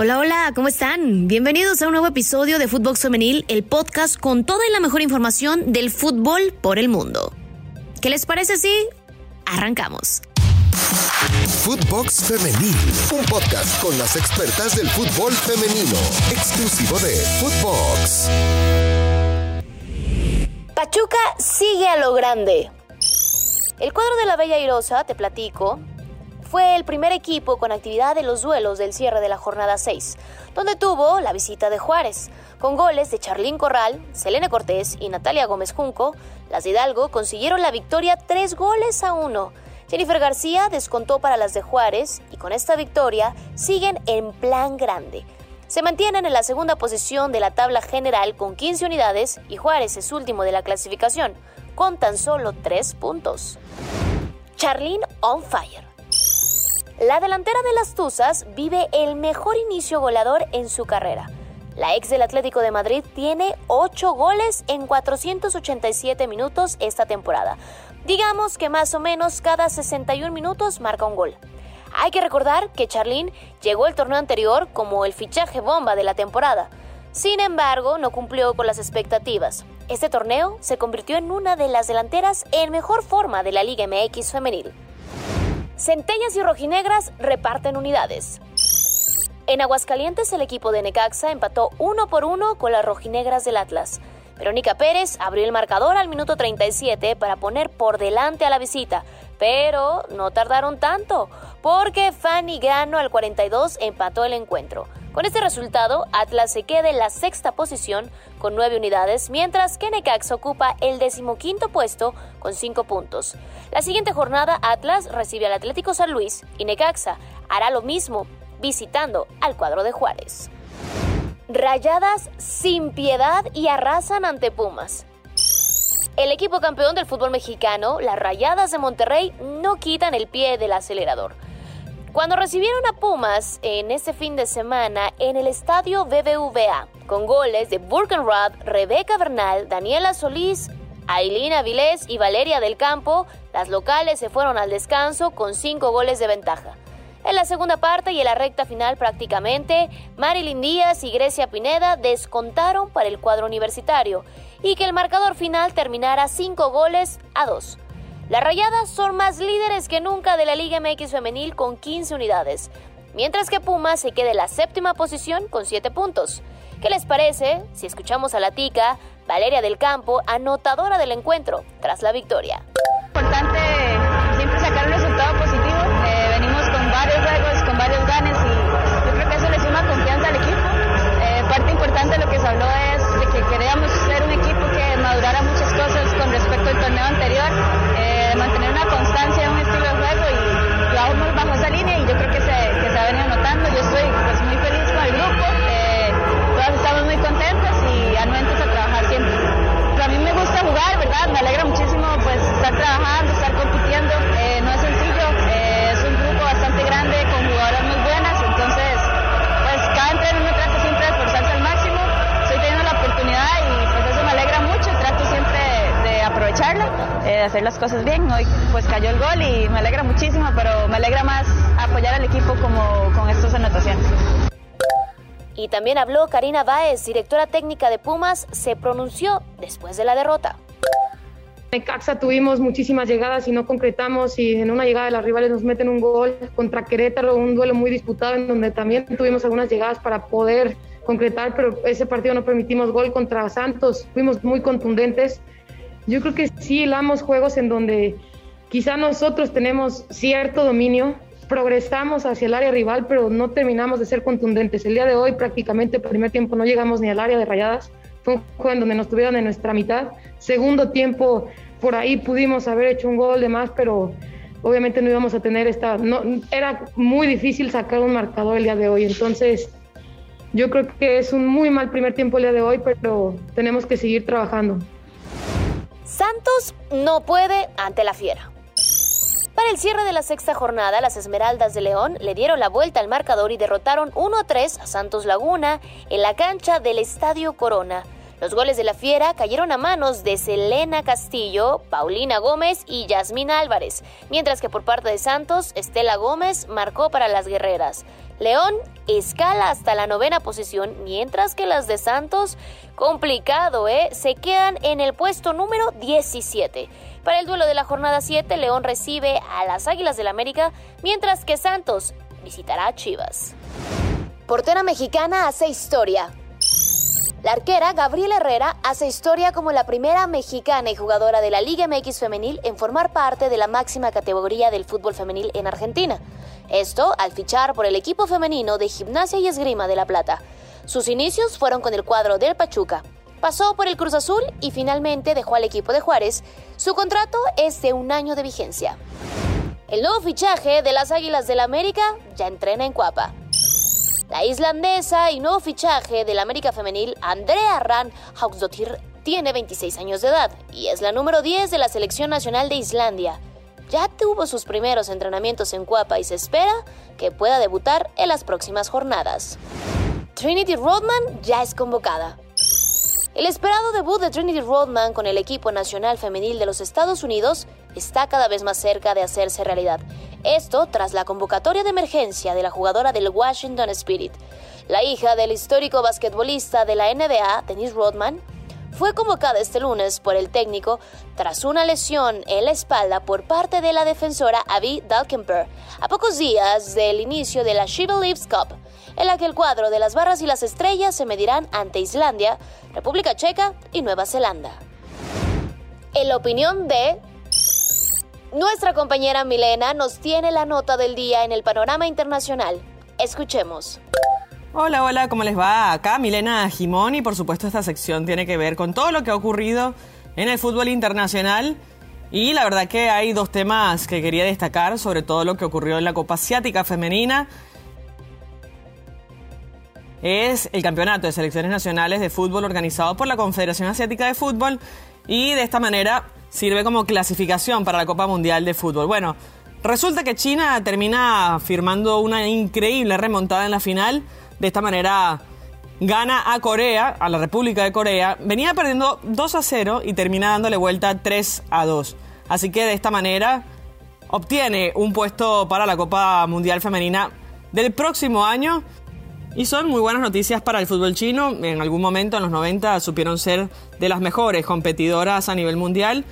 Hola, hola, ¿cómo están? Bienvenidos a un nuevo episodio de Footbox Femenil, el podcast con toda y la mejor información del fútbol por el mundo. ¿Qué les parece si arrancamos? Footbox Femenil, un podcast con las expertas del fútbol femenino, exclusivo de Footbox. Pachuca sigue a lo grande. El cuadro de la Bella Irosa, te platico, fue el primer equipo con actividad en los duelos del cierre de la jornada 6, donde tuvo la visita de Juárez. Con goles de Charlín Corral, Selene Cortés y Natalia Gómez Junco, las de Hidalgo consiguieron la victoria tres goles a uno. Jennifer García descontó para las de Juárez y con esta victoria siguen en plan grande. Se mantienen en la segunda posición de la tabla general con 15 unidades y Juárez es último de la clasificación, con tan solo 3 puntos. Charlene on fire. La delantera de las Tuzas vive el mejor inicio goleador en su carrera. La ex del Atlético de Madrid tiene 8 goles en 487 minutos esta temporada. Digamos que más o menos cada 61 minutos marca un gol. Hay que recordar que Charlín llegó el torneo anterior como el fichaje bomba de la temporada. Sin embargo, no cumplió con las expectativas. Este torneo se convirtió en una de las delanteras en mejor forma de la Liga MX femenil. Centellas y rojinegras reparten unidades. En Aguascalientes el equipo de Necaxa empató uno por uno con las rojinegras del Atlas. Verónica Pérez abrió el marcador al minuto 37 para poner por delante a la visita, pero no tardaron tanto, porque Fanny Grano al 42 empató el encuentro. Con este resultado, Atlas se queda en la sexta posición con nueve unidades, mientras que Necaxa ocupa el decimoquinto puesto con cinco puntos. La siguiente jornada, Atlas recibe al Atlético San Luis y Necaxa hará lo mismo, visitando al cuadro de Juárez. Rayadas sin piedad y arrasan ante Pumas. El equipo campeón del fútbol mexicano, las Rayadas de Monterrey, no quitan el pie del acelerador. Cuando recibieron a Pumas en ese fin de semana en el estadio BBVA, con goles de Burkenrad, Rebeca Bernal, Daniela Solís, Aileen Avilés y Valeria del Campo, las locales se fueron al descanso con cinco goles de ventaja. En la segunda parte y en la recta final prácticamente, Marilyn Díaz y Grecia Pineda descontaron para el cuadro universitario y que el marcador final terminara cinco goles a dos. Las Rayadas son más líderes que nunca de la Liga MX femenil con 15 unidades, mientras que Pumas se queda en la séptima posición con 7 puntos. ¿Qué les parece si escuchamos a la tica Valeria del Campo, anotadora del encuentro tras la victoria? Importante hacer las cosas bien. Hoy pues cayó el gol y me alegra muchísimo, pero me alegra más apoyar al equipo como con estas anotaciones. Y también habló Karina Báez, directora técnica de Pumas, se pronunció después de la derrota. En Caxa tuvimos muchísimas llegadas y no concretamos y en una llegada de las rivales nos meten un gol contra Querétaro, un duelo muy disputado en donde también tuvimos algunas llegadas para poder concretar, pero ese partido no permitimos gol contra Santos, fuimos muy contundentes. Yo creo que sí hilamos juegos en donde quizá nosotros tenemos cierto dominio, progresamos hacia el área rival, pero no terminamos de ser contundentes. El día de hoy prácticamente el primer tiempo no llegamos ni al área de rayadas, fue un juego en donde nos tuvieron en nuestra mitad. Segundo tiempo, por ahí pudimos haber hecho un gol de más, pero obviamente no íbamos a tener esta... No, era muy difícil sacar un marcador el día de hoy, entonces yo creo que es un muy mal primer tiempo el día de hoy, pero tenemos que seguir trabajando. Santos no puede ante la fiera. Para el cierre de la sexta jornada, las Esmeraldas de León le dieron la vuelta al marcador y derrotaron 1-3 a Santos Laguna en la cancha del Estadio Corona. Los goles de la Fiera cayeron a manos de Selena Castillo, Paulina Gómez y Yasmina Álvarez, mientras que por parte de Santos, Estela Gómez marcó para las guerreras. León escala hasta la novena posición, mientras que las de Santos, complicado, ¿eh? Se quedan en el puesto número 17. Para el duelo de la jornada 7, León recibe a las Águilas del América, mientras que Santos visitará a Chivas. Portera mexicana hace historia. La arquera Gabriela Herrera hace historia como la primera mexicana y jugadora de la Liga MX femenil en formar parte de la máxima categoría del fútbol femenil en Argentina. Esto al fichar por el equipo femenino de Gimnasia y Esgrima de La Plata. Sus inicios fueron con el cuadro del Pachuca. Pasó por el Cruz Azul y finalmente dejó al equipo de Juárez. Su contrato es de un año de vigencia. El nuevo fichaje de las Águilas del América ya entrena en Cuapa. La islandesa y nuevo fichaje del América Femenil, Andrea Ran Hauksdottir, tiene 26 años de edad y es la número 10 de la Selección Nacional de Islandia. Ya tuvo sus primeros entrenamientos en Cuapa y se espera que pueda debutar en las próximas jornadas. Trinity Rodman ya es convocada. El esperado debut de Trinity Rodman con el equipo nacional femenil de los Estados Unidos está cada vez más cerca de hacerse realidad. Esto tras la convocatoria de emergencia de la jugadora del Washington Spirit. La hija del histórico basquetbolista de la NBA, Denise Rodman, fue convocada este lunes por el técnico tras una lesión en la espalda por parte de la defensora Abby Dalkemper, a pocos días del inicio de la She Believes Cup, en la que el cuadro de las barras y las estrellas se medirán ante Islandia, República Checa y Nueva Zelanda. En la opinión de nuestra compañera Milena nos tiene la nota del día en el panorama internacional. Escuchemos. Hola, hola, ¿cómo les va? Acá Milena Jimón y por supuesto esta sección tiene que ver con todo lo que ha ocurrido en el fútbol internacional y la verdad que hay dos temas que quería destacar, sobre todo lo que ocurrió en la Copa Asiática Femenina. Es el campeonato de selecciones nacionales de fútbol organizado por la Confederación Asiática de Fútbol y de esta manera sirve como clasificación para la Copa Mundial de Fútbol. Bueno, resulta que China termina firmando una increíble remontada en la final. De esta manera gana a Corea, a la República de Corea. Venía perdiendo 2 a 0 y termina dándole vuelta 3 a 2. Así que de esta manera obtiene un puesto para la Copa Mundial Femenina del próximo año. Y son muy buenas noticias para el fútbol chino. En algún momento, en los 90, supieron ser de las mejores competidoras a nivel mundial.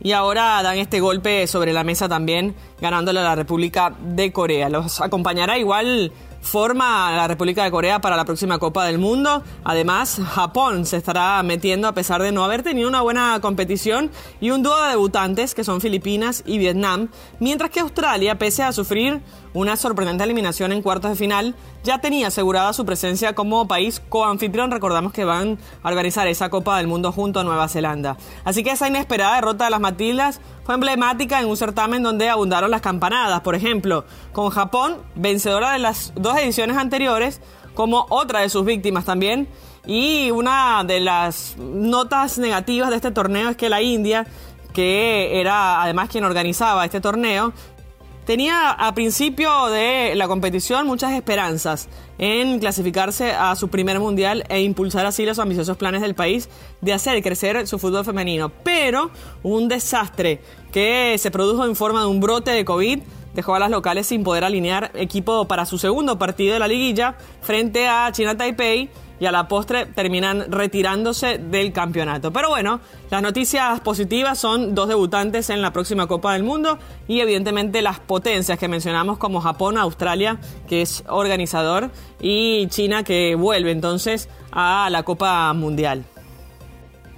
Y ahora dan este golpe sobre la mesa también, ganándole a la República de Corea. Los acompañará igual forma la República de Corea para la próxima Copa del Mundo. Además, Japón se estará metiendo a pesar de no haber tenido una buena competición y un dúo de debutantes que son Filipinas y Vietnam, mientras que Australia, pese a sufrir una sorprendente eliminación en cuartos de final, ya tenía asegurada su presencia como país coanfitrión. Recordamos que van a organizar esa Copa del Mundo junto a Nueva Zelanda. Así que esa inesperada derrota de las Matildas fue emblemática en un certamen donde abundaron las campanadas. Por ejemplo, con Japón, vencedora de las dos ediciones anteriores, como otra de sus víctimas también. Y una de las notas negativas de este torneo es que la India, que era además quien organizaba este torneo, tenía a principio de la competición muchas esperanzas en clasificarse a su primer mundial e impulsar así los ambiciosos planes del país de hacer crecer su fútbol femenino. Pero un desastre que se produjo en forma de un brote de COVID dejó a las locales sin poder alinear equipo para su segundo partido de la liguilla frente a China Taipei y a la postre terminan retirándose del campeonato. Pero bueno, las noticias positivas son dos debutantes en la próxima Copa del Mundo y evidentemente las potencias que mencionamos como Japón, Australia, que es organizador, y China que vuelve entonces a la Copa Mundial.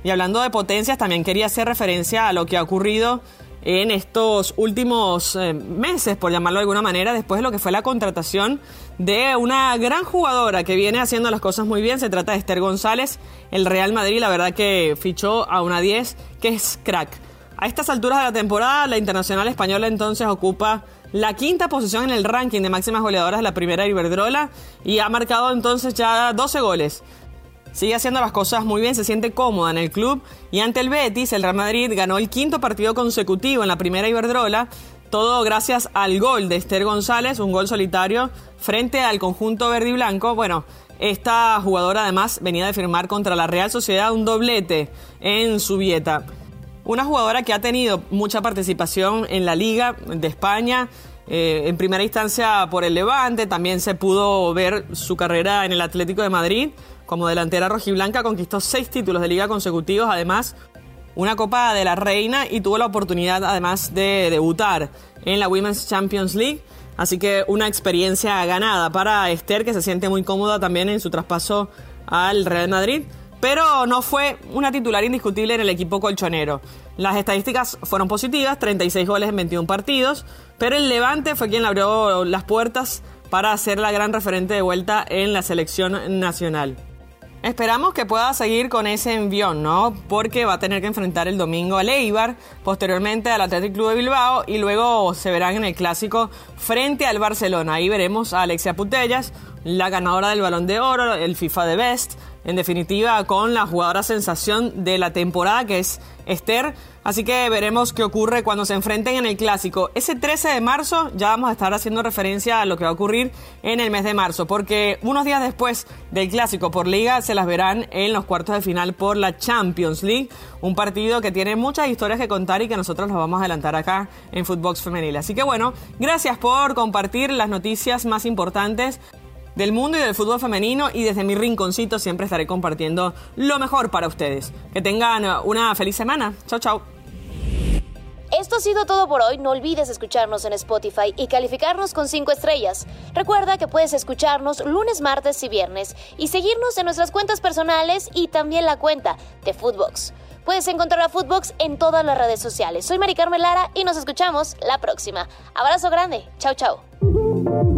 Y hablando de potencias, también quería hacer referencia a lo que ha ocurrido en estos últimos eh, meses, por llamarlo de alguna manera, después de lo que fue la contratación de una gran jugadora que viene haciendo las cosas muy bien. Se trata de Esther González. El Real Madrid, la verdad que fichó a una 10 que es crack. A estas alturas de la temporada, la internacional española entonces ocupa la quinta posición en el ranking de máximas goleadoras de la primera Iberdrola y ha marcado entonces ya 12 goles. Sigue haciendo las cosas muy bien, se siente cómoda en el club y ante el Betis, el Real Madrid ganó el quinto partido consecutivo en la primera Iberdrola, todo gracias al gol de Esther González, un gol solitario frente al conjunto verde y blanco. Bueno, esta jugadora además venía de firmar contra la Real Sociedad un doblete en su vieta. Una jugadora que ha tenido mucha participación en la Liga de España, eh, en primera instancia por el Levante, también se pudo ver su carrera en el Atlético de Madrid. Como delantera rojiblanca conquistó seis títulos de liga consecutivos, además una Copa de la Reina y tuvo la oportunidad además de debutar en la Women's Champions League. Así que una experiencia ganada para Esther que se siente muy cómoda también en su traspaso al Real Madrid pero no fue una titular indiscutible en el equipo colchonero. Las estadísticas fueron positivas, 36 goles en 21 partidos, pero el Levante fue quien le abrió las puertas para ser la gran referente de vuelta en la selección nacional. Esperamos que pueda seguir con ese envión, ¿no? Porque va a tener que enfrentar el domingo al Eibar, posteriormente al Athletic Club de Bilbao y luego se verán en el clásico frente al Barcelona. Ahí veremos a Alexia Putellas, la ganadora del Balón de Oro, el FIFA de Best, en definitiva con la jugadora sensación de la temporada que es Esther. Así que veremos qué ocurre cuando se enfrenten en el clásico. Ese 13 de marzo ya vamos a estar haciendo referencia a lo que va a ocurrir en el mes de marzo, porque unos días después del clásico por liga se las verán en los cuartos de final por la Champions League, un partido que tiene muchas historias que contar y que nosotros los vamos a adelantar acá en Footbox Femenil. Así que bueno, gracias por compartir las noticias más importantes del mundo y del fútbol femenino y desde mi rinconcito siempre estaré compartiendo lo mejor para ustedes. Que tengan una feliz semana. Chao, chao. Esto ha sido todo por hoy. No olvides escucharnos en Spotify y calificarnos con 5 estrellas. Recuerda que puedes escucharnos lunes, martes y viernes y seguirnos en nuestras cuentas personales y también la cuenta de Footbox. Puedes encontrar a Footbox en todas las redes sociales. Soy Mari Carmen Lara y nos escuchamos la próxima. Abrazo grande. Chao, chao.